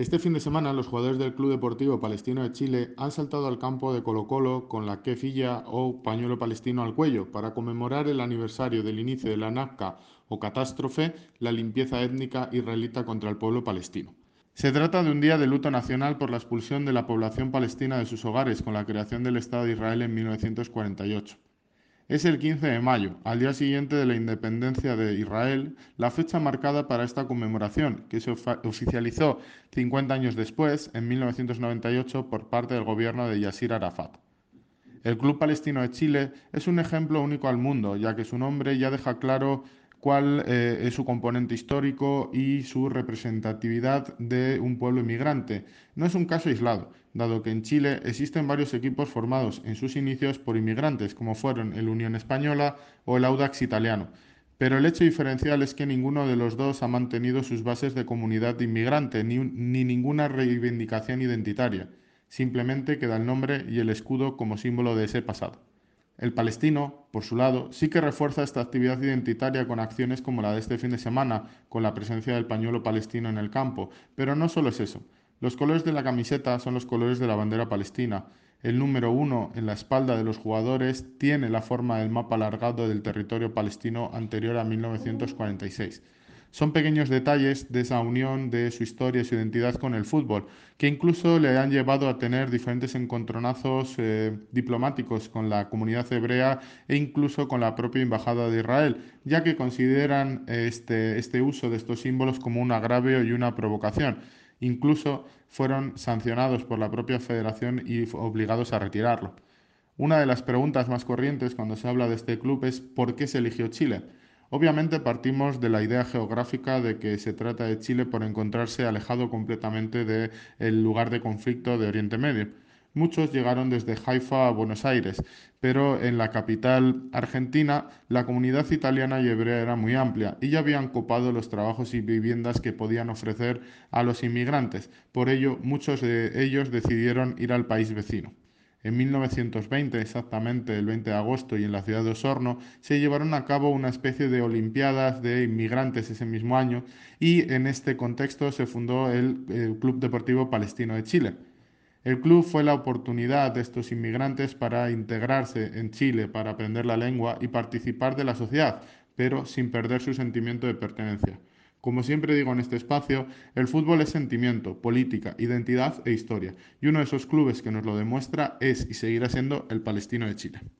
Este fin de semana, los jugadores del Club Deportivo Palestino de Chile han saltado al campo de Colo Colo con la kefilla o pañuelo palestino al cuello para conmemorar el aniversario del inicio de la Nakba o catástrofe, la limpieza étnica israelita contra el pueblo palestino. Se trata de un día de luto nacional por la expulsión de la población palestina de sus hogares con la creación del Estado de Israel en 1948. Es el 15 de mayo, al día siguiente de la independencia de Israel, la fecha marcada para esta conmemoración, que se oficializó 50 años después, en 1998, por parte del gobierno de Yasir Arafat. El Club Palestino de Chile es un ejemplo único al mundo, ya que su nombre ya deja claro cuál eh, es su componente histórico y su representatividad de un pueblo inmigrante. No es un caso aislado, dado que en Chile existen varios equipos formados en sus inicios por inmigrantes, como fueron el Unión Española o el Audax italiano. Pero el hecho diferencial es que ninguno de los dos ha mantenido sus bases de comunidad de inmigrante, ni, ni ninguna reivindicación identitaria. Simplemente queda el nombre y el escudo como símbolo de ese pasado. El palestino, por su lado, sí que refuerza esta actividad identitaria con acciones como la de este fin de semana, con la presencia del pañuelo palestino en el campo. Pero no solo es eso. Los colores de la camiseta son los colores de la bandera palestina. El número uno en la espalda de los jugadores tiene la forma del mapa alargado del territorio palestino anterior a 1946. Son pequeños detalles de esa unión de su historia y su identidad con el fútbol, que incluso le han llevado a tener diferentes encontronazos eh, diplomáticos con la comunidad hebrea e incluso con la propia Embajada de Israel, ya que consideran este, este uso de estos símbolos como un agravio y una provocación. Incluso fueron sancionados por la propia federación y obligados a retirarlo. Una de las preguntas más corrientes cuando se habla de este club es ¿por qué se eligió Chile? Obviamente partimos de la idea geográfica de que se trata de Chile por encontrarse alejado completamente del lugar de conflicto de Oriente Medio. Muchos llegaron desde Haifa a Buenos Aires, pero en la capital argentina la comunidad italiana y hebrea era muy amplia y ya habían copado los trabajos y viviendas que podían ofrecer a los inmigrantes. Por ello, muchos de ellos decidieron ir al país vecino. En 1920, exactamente el 20 de agosto, y en la ciudad de Osorno, se llevaron a cabo una especie de Olimpiadas de inmigrantes ese mismo año y en este contexto se fundó el, el Club Deportivo Palestino de Chile. El club fue la oportunidad de estos inmigrantes para integrarse en Chile, para aprender la lengua y participar de la sociedad, pero sin perder su sentimiento de pertenencia. Como siempre digo en este espacio, el fútbol es sentimiento, política, identidad e historia, y uno de esos clubes que nos lo demuestra es y seguirá siendo el Palestino de Chile.